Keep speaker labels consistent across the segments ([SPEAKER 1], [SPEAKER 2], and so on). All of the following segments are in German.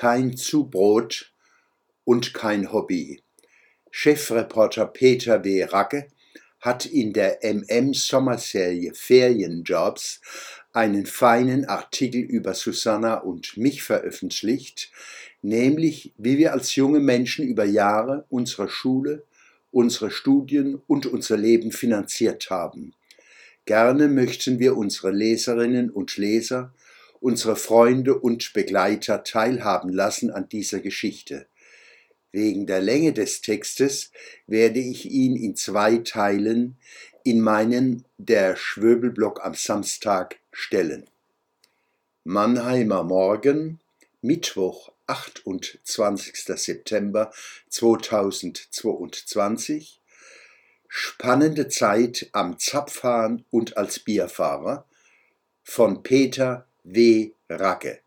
[SPEAKER 1] kein Zubrot und kein Hobby. Chefreporter Peter W. Racke hat in der MM Sommerserie Ferienjobs einen feinen Artikel über Susanna und mich veröffentlicht, nämlich wie wir als junge Menschen über Jahre unsere Schule, unsere Studien und unser Leben finanziert haben. Gerne möchten wir unsere Leserinnen und Leser, unsere Freunde und Begleiter teilhaben lassen an dieser Geschichte. Wegen der Länge des Textes werde ich ihn in zwei Teilen in meinen Der Schwöbelblock am Samstag stellen. Mannheimer Morgen, Mittwoch, 28. September 2022. Spannende Zeit am Zapfhahn und als Bierfahrer von Peter W. Racke.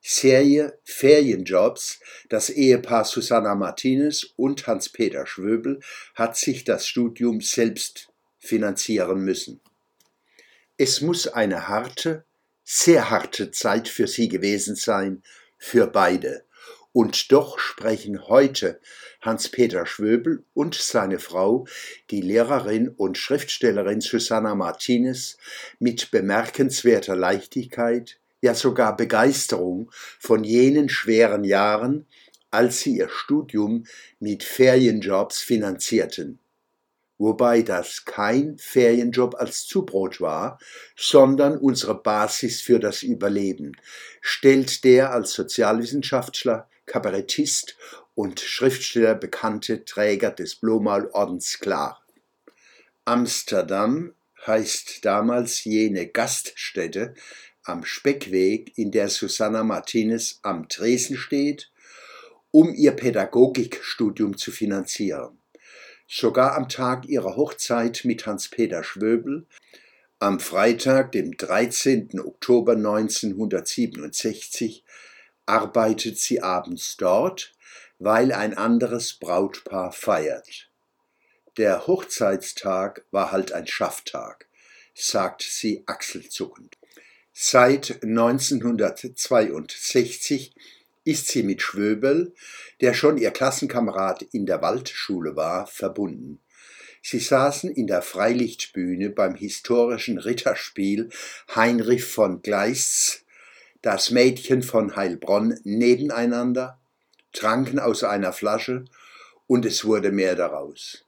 [SPEAKER 1] Serie Ferienjobs. Das Ehepaar Susanna Martinez und Hans-Peter Schwöbel hat sich das Studium selbst finanzieren müssen. Es muss eine harte, sehr harte Zeit für sie gewesen sein, für beide. Und doch sprechen heute Hans-Peter Schwöbel und seine Frau, die Lehrerin und Schriftstellerin Susanna Martinez, mit bemerkenswerter Leichtigkeit, ja sogar Begeisterung von jenen schweren Jahren, als sie ihr Studium mit Ferienjobs finanzierten. Wobei das kein Ferienjob als Zubrot war, sondern unsere Basis für das Überleben, stellt der als Sozialwissenschaftler, Kabarettist und Schriftsteller bekannte Träger des Blomalordens klar. Amsterdam heißt damals jene Gaststätte, am Speckweg, in der Susanna Martinez am Tresen steht, um ihr Pädagogikstudium zu finanzieren. Sogar am Tag ihrer Hochzeit mit Hans-Peter Schwöbel, am Freitag, dem 13. Oktober 1967, arbeitet sie abends dort, weil ein anderes Brautpaar feiert. Der Hochzeitstag war halt ein Schafftag, sagt sie achselzuckend. Seit 1962 ist sie mit Schwöbel, der schon ihr Klassenkamerad in der Waldschule war, verbunden. Sie saßen in der Freilichtbühne beim historischen Ritterspiel Heinrich von Gleiss, das Mädchen von Heilbronn nebeneinander, tranken aus einer Flasche und es wurde mehr daraus.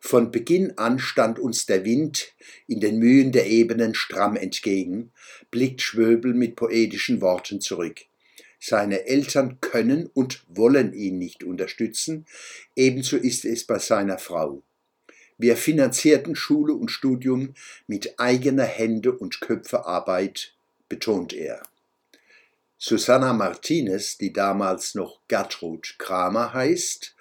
[SPEAKER 1] Von Beginn an stand uns der Wind in den Mühen der Ebenen stramm entgegen, blickt Schwöbel mit poetischen Worten zurück. Seine Eltern können und wollen ihn nicht unterstützen, ebenso ist es bei seiner Frau. Wir finanzierten Schule und Studium mit eigener Hände und Köpfearbeit, betont er. Susanna Martinez, die damals noch Gertrud Kramer heißt,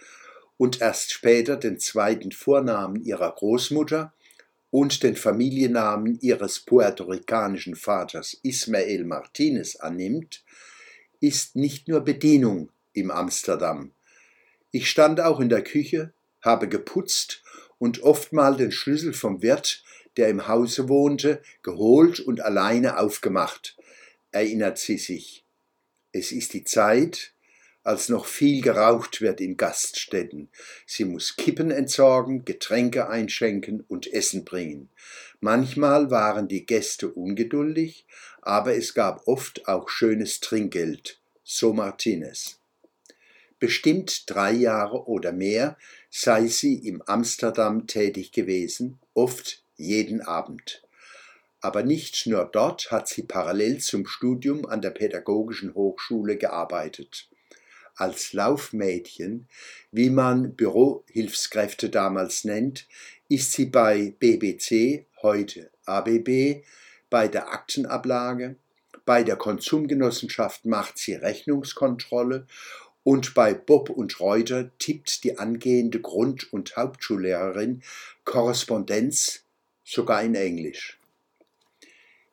[SPEAKER 1] und erst später den zweiten Vornamen ihrer Großmutter und den Familiennamen ihres puerto-ricanischen Vaters Ismael Martinez annimmt, ist nicht nur Bedienung im Amsterdam. Ich stand auch in der Küche, habe geputzt und oftmal den Schlüssel vom Wirt, der im Hause wohnte, geholt und alleine aufgemacht, erinnert sie sich. Es ist die Zeit, als noch viel geraucht wird in Gaststätten. Sie muss Kippen entsorgen, Getränke einschenken und Essen bringen. Manchmal waren die Gäste ungeduldig, aber es gab oft auch schönes Trinkgeld, so Martinez. Bestimmt drei Jahre oder mehr sei sie im Amsterdam tätig gewesen, oft jeden Abend. Aber nicht nur dort hat sie parallel zum Studium an der Pädagogischen Hochschule gearbeitet. Als Laufmädchen, wie man Bürohilfskräfte damals nennt, ist sie bei BBC, heute ABB, bei der Aktenablage, bei der Konsumgenossenschaft macht sie Rechnungskontrolle. Und bei Bob und Reuter tippt die angehende Grund- und Hauptschullehrerin Korrespondenz, sogar in Englisch.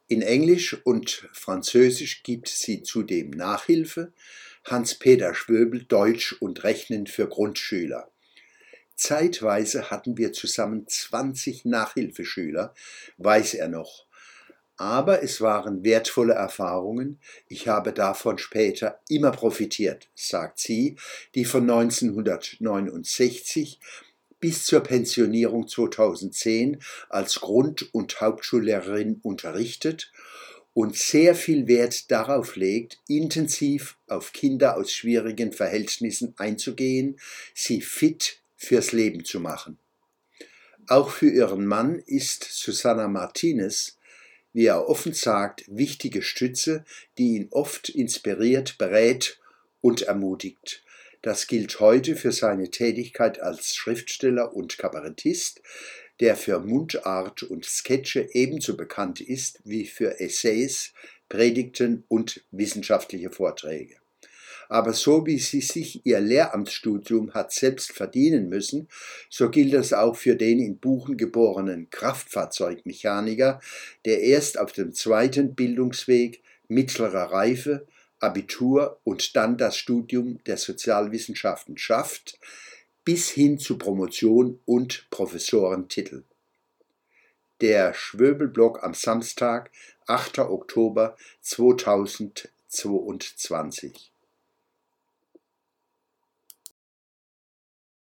[SPEAKER 1] In Englisch und Französisch gibt sie zudem Nachhilfe, Hans-Peter Schwöbel Deutsch und Rechnen für Grundschüler. Zeitweise hatten wir zusammen 20 Nachhilfeschüler, weiß er noch. Aber es waren wertvolle Erfahrungen, ich habe davon später immer profitiert, sagt sie, die von 1969 bis zur Pensionierung 2010 als Grund- und Hauptschullehrerin unterrichtet und sehr viel Wert darauf legt, intensiv auf Kinder aus schwierigen Verhältnissen einzugehen, sie fit fürs Leben zu machen. Auch für ihren Mann ist Susanna Martinez wie er offen sagt, wichtige Stütze, die ihn oft inspiriert, berät und ermutigt. Das gilt heute für seine Tätigkeit als Schriftsteller und Kabarettist, der für Mundart und Sketche ebenso bekannt ist wie für Essays, Predigten und wissenschaftliche Vorträge. Aber so wie sie sich ihr Lehramtsstudium hat selbst verdienen müssen, so gilt das auch für den in Buchen geborenen Kraftfahrzeugmechaniker, der erst auf dem zweiten Bildungsweg mittlerer Reife, Abitur und dann das Studium der Sozialwissenschaften schafft, bis hin zu Promotion und Professorentitel. Der Schwöbelblock am Samstag, 8. Oktober 2022.